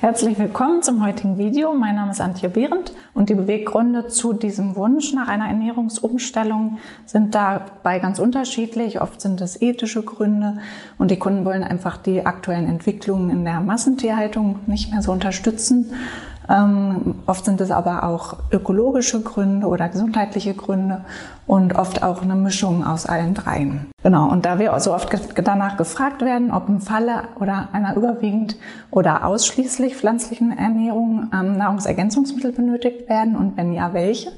Herzlich willkommen zum heutigen Video. Mein Name ist Antje Behrendt und die Beweggründe zu diesem Wunsch nach einer Ernährungsumstellung sind dabei ganz unterschiedlich. Oft sind es ethische Gründe und die Kunden wollen einfach die aktuellen Entwicklungen in der Massentierhaltung nicht mehr so unterstützen ähm, oft sind es aber auch ökologische Gründe oder gesundheitliche Gründe und oft auch eine Mischung aus allen dreien. Genau, und da wir so oft danach gefragt werden, ob im Falle oder einer überwiegend oder ausschließlich pflanzlichen Ernährung ähm, Nahrungsergänzungsmittel benötigt werden und wenn ja, welche,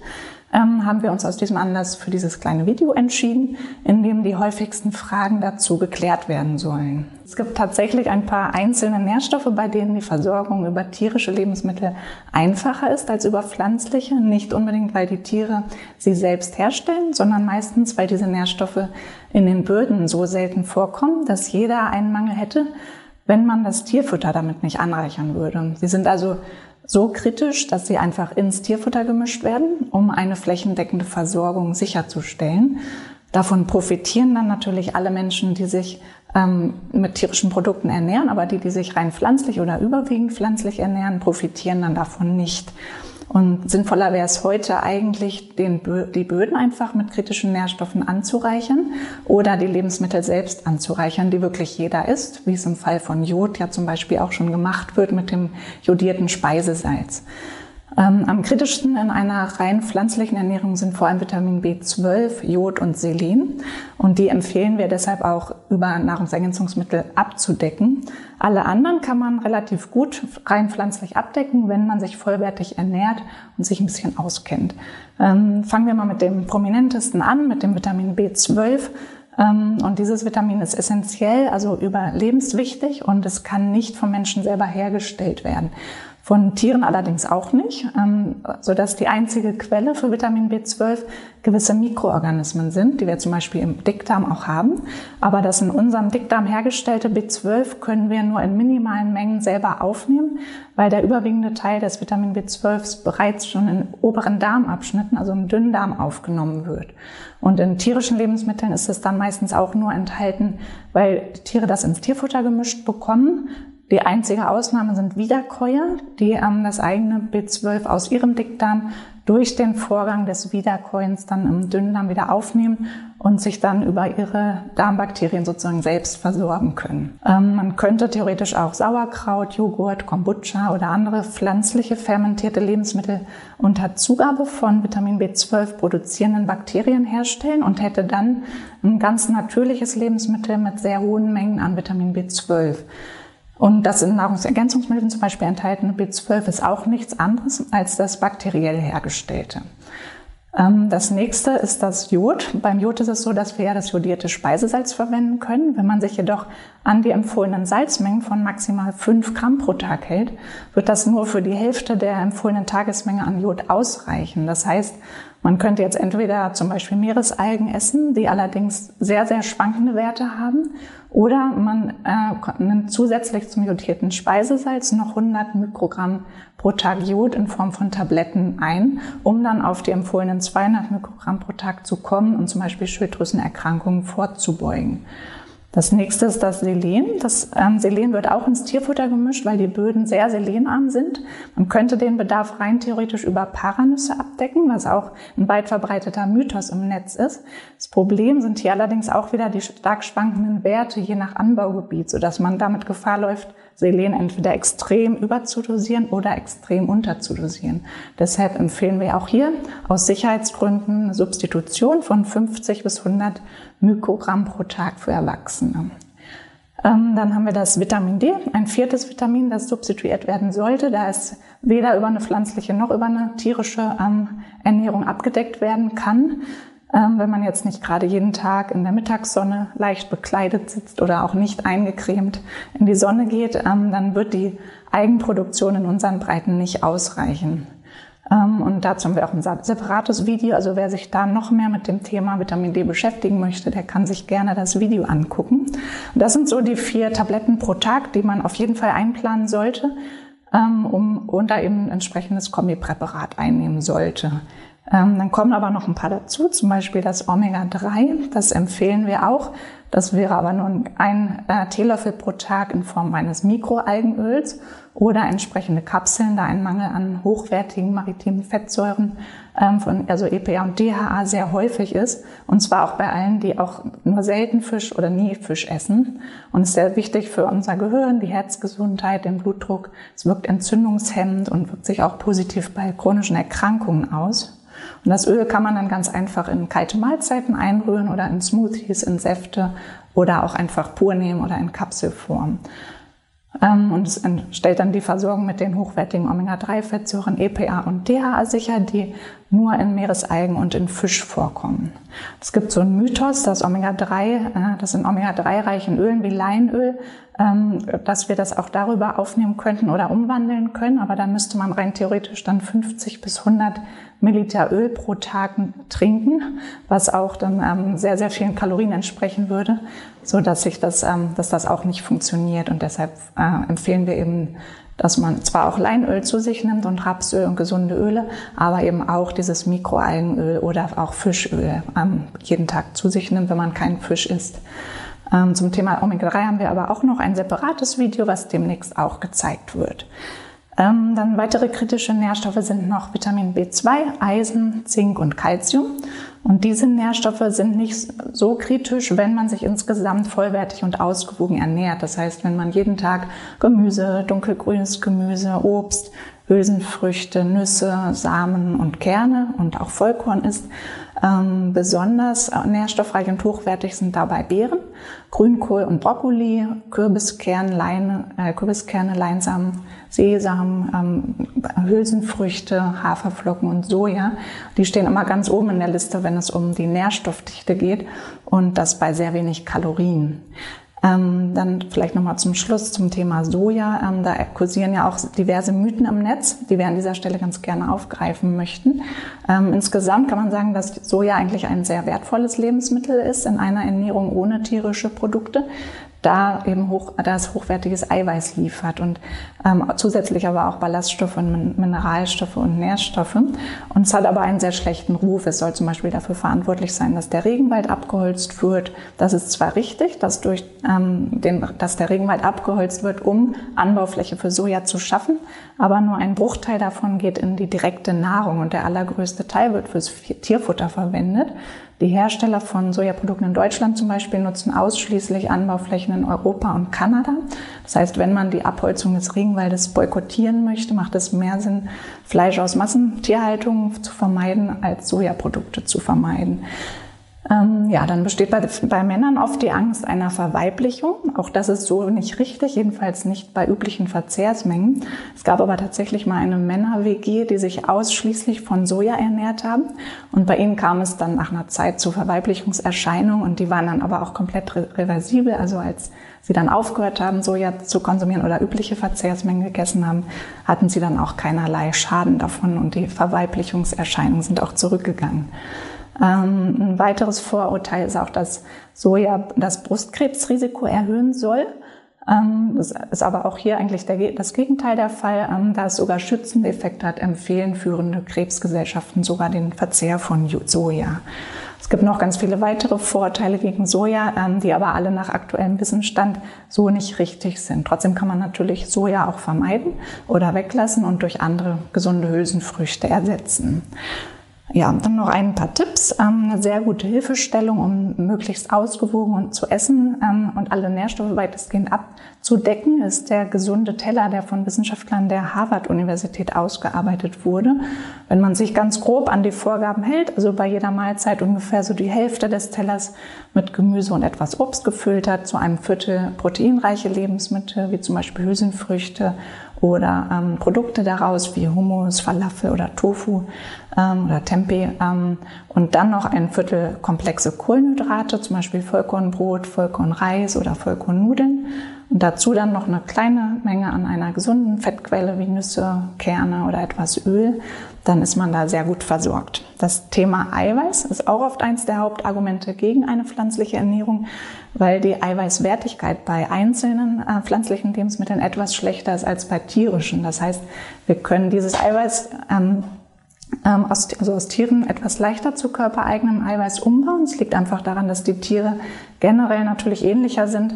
ähm, haben wir uns aus diesem Anlass für dieses kleine Video entschieden, in dem die häufigsten Fragen dazu geklärt werden sollen. Es gibt tatsächlich ein paar einzelne Nährstoffe, bei denen die Versorgung über tierische Lebensmittel einfacher ist als über pflanzliche. Nicht unbedingt, weil die Tiere sie selbst herstellen, sondern meistens, weil diese Nährstoffe in den Böden so selten vorkommen, dass jeder einen Mangel hätte, wenn man das Tierfutter damit nicht anreichern würde. Sie sind also so kritisch, dass sie einfach ins Tierfutter gemischt werden, um eine flächendeckende Versorgung sicherzustellen. Davon profitieren dann natürlich alle Menschen, die sich ähm, mit tierischen Produkten ernähren, aber die, die sich rein pflanzlich oder überwiegend pflanzlich ernähren, profitieren dann davon nicht. Und sinnvoller wäre es heute eigentlich, den, die Böden einfach mit kritischen Nährstoffen anzureichern oder die Lebensmittel selbst anzureichern, die wirklich jeder isst, wie es im Fall von Jod ja zum Beispiel auch schon gemacht wird mit dem jodierten Speisesalz. Ähm, am kritischsten in einer rein pflanzlichen Ernährung sind vor allem Vitamin B12, Jod und Selen. Und die empfehlen wir deshalb auch über Nahrungsergänzungsmittel abzudecken. Alle anderen kann man relativ gut rein pflanzlich abdecken, wenn man sich vollwertig ernährt und sich ein bisschen auskennt. Ähm, fangen wir mal mit dem prominentesten an, mit dem Vitamin B12. Ähm, und dieses Vitamin ist essentiell, also überlebenswichtig und es kann nicht vom Menschen selber hergestellt werden. Von Tieren allerdings auch nicht, ähm, so dass die einzige Quelle für Vitamin B12 gewisse Mikroorganismen sind, die wir zum Beispiel im Dickdarm auch haben. Aber das in unserem Dickdarm hergestellte B12 können wir nur in minimalen Mengen selber aufnehmen, weil der überwiegende Teil des Vitamin B12 bereits schon in oberen Darmabschnitten, also im Dünndarm, aufgenommen wird. Und in tierischen Lebensmitteln ist es dann meistens auch nur enthalten, weil Tiere das ins Tierfutter gemischt bekommen die einzige Ausnahme sind Wiederkäuer, die ähm, das eigene B12 aus ihrem Dickdarm durch den Vorgang des Wiederkäuens dann im Dünndarm wieder aufnehmen und sich dann über ihre Darmbakterien sozusagen selbst versorgen können. Ähm, man könnte theoretisch auch Sauerkraut, Joghurt, Kombucha oder andere pflanzliche fermentierte Lebensmittel unter Zugabe von Vitamin B12 produzierenden Bakterien herstellen und hätte dann ein ganz natürliches Lebensmittel mit sehr hohen Mengen an Vitamin B12. Und das in Nahrungsergänzungsmitteln zum Beispiel enthaltene B12 ist auch nichts anderes als das bakteriell hergestellte. Ähm, das nächste ist das Jod. Beim Jod ist es so, dass wir ja das jodierte Speisesalz verwenden können. Wenn man sich jedoch an die empfohlenen Salzmengen von maximal 5 Gramm pro Tag hält, wird das nur für die Hälfte der empfohlenen Tagesmenge an Jod ausreichen. Das heißt, man könnte jetzt entweder zum Beispiel Meeresalgen essen, die allerdings sehr, sehr schwankende Werte haben, oder man äh, nimmt zusätzlich zum jodierten Speisesalz noch 100 Mikrogramm pro Tag Jod in Form von Tabletten ein, um dann auf die empfohlenen 200 Mikrogramm pro Tag zu kommen und zum Beispiel Schilddrüsenerkrankungen vorzubeugen. Das nächste ist das Selen. Das ähm, Selen wird auch ins Tierfutter gemischt, weil die Böden sehr selenarm sind. Man könnte den Bedarf rein theoretisch über Paranüsse abdecken, was auch ein weit verbreiteter Mythos im Netz ist. Das Problem sind hier allerdings auch wieder die stark schwankenden Werte je nach Anbaugebiet, sodass man damit Gefahr läuft, Selen entweder extrem überzudosieren oder extrem unterzudosieren. Deshalb empfehlen wir auch hier aus Sicherheitsgründen eine Substitution von 50 bis 100 Mikrogramm pro Tag für Erwachsene. Ähm, dann haben wir das Vitamin D, ein viertes Vitamin, das substituiert werden sollte, da es weder über eine pflanzliche noch über eine tierische ähm, Ernährung abgedeckt werden kann. Ähm, wenn man jetzt nicht gerade jeden Tag in der Mittagssonne leicht bekleidet sitzt oder auch nicht eingecremt in die Sonne geht, dann wird die Eigenproduktion in unseren Breiten nicht ausreichen. Ähm, und dazu haben wir auch ein separates Video. Also wer sich da noch mehr mit dem Thema Vitamin D beschäftigen möchte, der kann sich gerne das Video angucken. Das sind so die vier Tabletten pro Tag, die man auf jeden Fall einplanen sollte, um, und da eben ein entsprechendes Kombipräparat einnehmen sollte. Ähm, dann kommen aber noch ein paar dazu, zum Beispiel das Omega-3. Das empfehlen wir auch. Das wäre aber nur ein äh, Teelöffel pro Tag in Form eines Mikroalgenöls oder entsprechende Kapseln, da ein Mangel an hochwertigen maritimen Fettsäuren ähm, von also EPA und DHA sehr häufig ist. Und zwar auch bei allen, die auch nur selten Fisch oder nie Fisch essen. Und ist sehr wichtig für unser Gehirn, die Herzgesundheit, den Blutdruck. Es wirkt entzündungshemmend und wirkt sich auch positiv bei chronischen Erkrankungen aus. Und das Öl kann man dann ganz einfach in kalte Mahlzeiten einrühren oder in Smoothies, in Säfte oder auch einfach pur nehmen oder in Kapselform. Ähm, und es stellt dann die Versorgung mit den hochwertigen Omega-3-Fettsäuren EPA und DHA sicher, die nur in Meeresalgen und in Fisch vorkommen. Es gibt so einen Mythos, dass Omega-3, äh, das in Omega-3-reichen Ölen wie Leinöl, ähm, dass wir das auch darüber aufnehmen könnten oder umwandeln können. Aber da müsste man rein theoretisch dann 50 bis 100 Milliliter Öl pro Tag trinken, was auch dann ähm, sehr, sehr vielen Kalorien entsprechen würde, so dass sich das, dass das auch nicht funktioniert. Und deshalb äh, empfehlen wir eben dass man zwar auch Leinöl zu sich nimmt und Rapsöl und gesunde Öle, aber eben auch dieses Mikroalgenöl oder auch Fischöl ähm, jeden Tag zu sich nimmt, wenn man keinen Fisch isst. Ähm, zum Thema Omega-3 haben wir aber auch noch ein separates Video, was demnächst auch gezeigt wird. Ähm, dann weitere kritische Nährstoffe sind noch Vitamin B2, Eisen, Zink und Calcium. Und diese Nährstoffe sind nicht so kritisch, wenn man sich insgesamt vollwertig und ausgewogen ernährt. Das heißt, wenn man jeden Tag Gemüse, dunkelgrünes Gemüse, Obst, Hülsenfrüchte, Nüsse, Samen und Kerne und auch Vollkorn isst, ähm, besonders nährstoffreich und hochwertig sind dabei Beeren, Grünkohl und Brokkoli, Kürbiskern, Leine, äh, Kürbiskerne, Leinsamen, Sesam, ähm, Hülsenfrüchte, Haferflocken und Soja. Die stehen immer ganz oben in der Liste, wenn es um die Nährstoffdichte geht und das bei sehr wenig Kalorien. Ähm, dann vielleicht nochmal zum Schluss zum Thema Soja. Ähm, da kursieren ja auch diverse Mythen im Netz, die wir an dieser Stelle ganz gerne aufgreifen möchten. Ähm, insgesamt kann man sagen, dass Soja eigentlich ein sehr wertvolles Lebensmittel ist in einer Ernährung ohne tierische Produkte da eben hoch, das hochwertiges Eiweiß liefert und ähm, zusätzlich aber auch Ballaststoffe und Mineralstoffe und Nährstoffe. Und es hat aber einen sehr schlechten Ruf. Es soll zum Beispiel dafür verantwortlich sein, dass der Regenwald abgeholzt wird. Das ist zwar richtig, dass, durch, ähm, den, dass der Regenwald abgeholzt wird, um Anbaufläche für Soja zu schaffen, aber nur ein Bruchteil davon geht in die direkte Nahrung und der allergrößte Teil wird fürs Tierfutter verwendet. Die Hersteller von Sojaprodukten in Deutschland zum Beispiel nutzen ausschließlich Anbauflächen in Europa und Kanada. Das heißt, wenn man die Abholzung des Regenwaldes boykottieren möchte, macht es mehr Sinn, Fleisch aus Massentierhaltung zu vermeiden, als Sojaprodukte zu vermeiden. Ähm, ja, dann besteht bei, bei Männern oft die Angst einer Verweiblichung. Auch das ist so nicht richtig, jedenfalls nicht bei üblichen Verzehrsmengen. Es gab aber tatsächlich mal eine Männer-WG, die sich ausschließlich von Soja ernährt haben. Und bei ihnen kam es dann nach einer Zeit zu Verweiblichungserscheinungen und die waren dann aber auch komplett reversibel. Also als sie dann aufgehört haben, Soja zu konsumieren oder übliche Verzehrsmengen gegessen haben, hatten sie dann auch keinerlei Schaden davon und die Verweiblichungserscheinungen sind auch zurückgegangen. Ähm, ein weiteres Vorurteil ist auch, dass Soja das Brustkrebsrisiko erhöhen soll. Ähm, das ist aber auch hier eigentlich der, das Gegenteil der Fall. Ähm, da es sogar schützende Effekte hat, empfehlen führende Krebsgesellschaften sogar den Verzehr von Soja. Es gibt noch ganz viele weitere Vorteile gegen Soja, die aber alle nach aktuellem Wissensstand so nicht richtig sind. Trotzdem kann man natürlich Soja auch vermeiden oder weglassen und durch andere gesunde Hülsenfrüchte ersetzen. Ja, dann noch ein paar Tipps. Ähm, eine sehr gute Hilfestellung, um möglichst ausgewogen zu essen ähm, und alle Nährstoffe weitestgehend abzudecken, ist der gesunde Teller, der von Wissenschaftlern der Harvard-Universität ausgearbeitet wurde. Wenn man sich ganz grob an die Vorgaben hält, also bei jeder Mahlzeit ungefähr so die Hälfte des Tellers mit Gemüse und etwas Obst gefüllt hat, zu einem Viertel proteinreiche Lebensmittel, wie zum Beispiel Hülsenfrüchte oder ähm, Produkte daraus wie Hummus, Falafel oder Tofu ähm, oder Tempeh ähm, und dann noch ein Viertel komplexe Kohlenhydrate, zum Beispiel Vollkornbrot, Vollkornreis oder Vollkornnudeln und dazu dann noch eine kleine Menge an einer gesunden Fettquelle wie Nüsse, Kerne oder etwas Öl, dann ist man da sehr gut versorgt. Das Thema Eiweiß ist auch oft eins der Hauptargumente gegen eine pflanzliche Ernährung, weil die Eiweißwertigkeit bei einzelnen äh, pflanzlichen Lebensmitteln etwas schlechter ist als bei tierischen. Das heißt, wir können dieses Eiweiß ähm, ähm, aus, also aus Tieren etwas leichter zu körpereigenem Eiweiß umbauen. Es liegt einfach daran, dass die Tiere generell natürlich ähnlicher sind,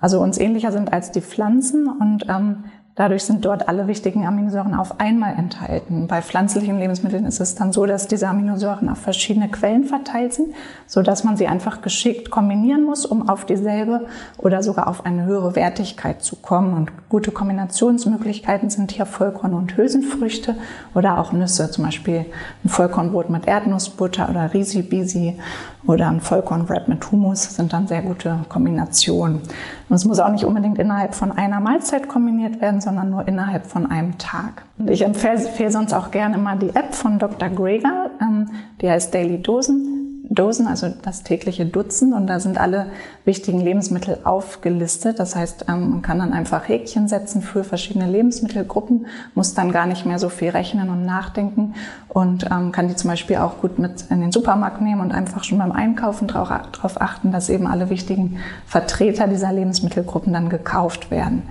also uns ähnlicher sind als die Pflanzen und ähm, Dadurch sind dort alle wichtigen Aminosäuren auf einmal enthalten. Bei pflanzlichen Lebensmitteln ist es dann so, dass diese Aminosäuren auf verschiedene Quellen verteilt sind, so dass man sie einfach geschickt kombinieren muss, um auf dieselbe oder sogar auf eine höhere Wertigkeit zu kommen. Und gute Kombinationsmöglichkeiten sind hier Vollkorn- und Hülsenfrüchte oder auch Nüsse, zum Beispiel ein Vollkornbrot mit Erdnussbutter oder Risi-Bisi oder ein Vollkornwrap mit Hummus sind dann sehr gute Kombinationen. Und es muss auch nicht unbedingt innerhalb von einer Mahlzeit kombiniert werden, sondern nur innerhalb von einem Tag. Und ich empfehle, sonst auch gerne immer die App von Dr. Greger, ähm, die heißt Daily Dosen. Dosen, also das tägliche Dutzend. Und da sind alle wichtigen Lebensmittel aufgelistet. Das heißt, ähm, man kann dann einfach Häkchen setzen für verschiedene Lebensmittelgruppen, muss dann gar nicht mehr so viel rechnen und nachdenken und ähm, kann die zum Beispiel auch gut mit in den Supermarkt nehmen und einfach schon beim Einkaufen darauf achten, dass eben alle wichtigen Vertreter dieser Lebensmittelgruppen dann gekauft werden.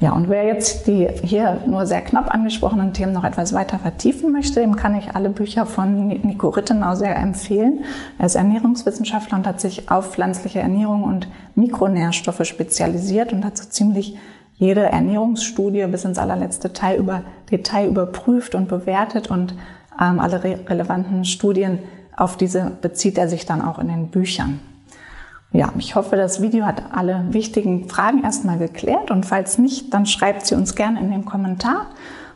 Ja, und wer jetzt die hier nur sehr knapp angesprochenen Themen noch etwas weiter vertiefen möchte, dem kann ich alle Bücher von Nico Rittenau sehr empfehlen. Er ist Ernährungswissenschaftler und hat sich auf pflanzliche Ernährung und Mikronährstoffe spezialisiert und hat so ziemlich jede Ernährungsstudie bis ins allerletzte Teil über, Detail überprüft und bewertet und ähm, alle re relevanten Studien auf diese bezieht er sich dann auch in den Büchern. Ja, ich hoffe, das Video hat alle wichtigen Fragen erstmal geklärt und falls nicht, dann schreibt sie uns gerne in den Kommentar.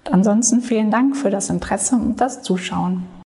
Und ansonsten vielen Dank für das Interesse und das Zuschauen.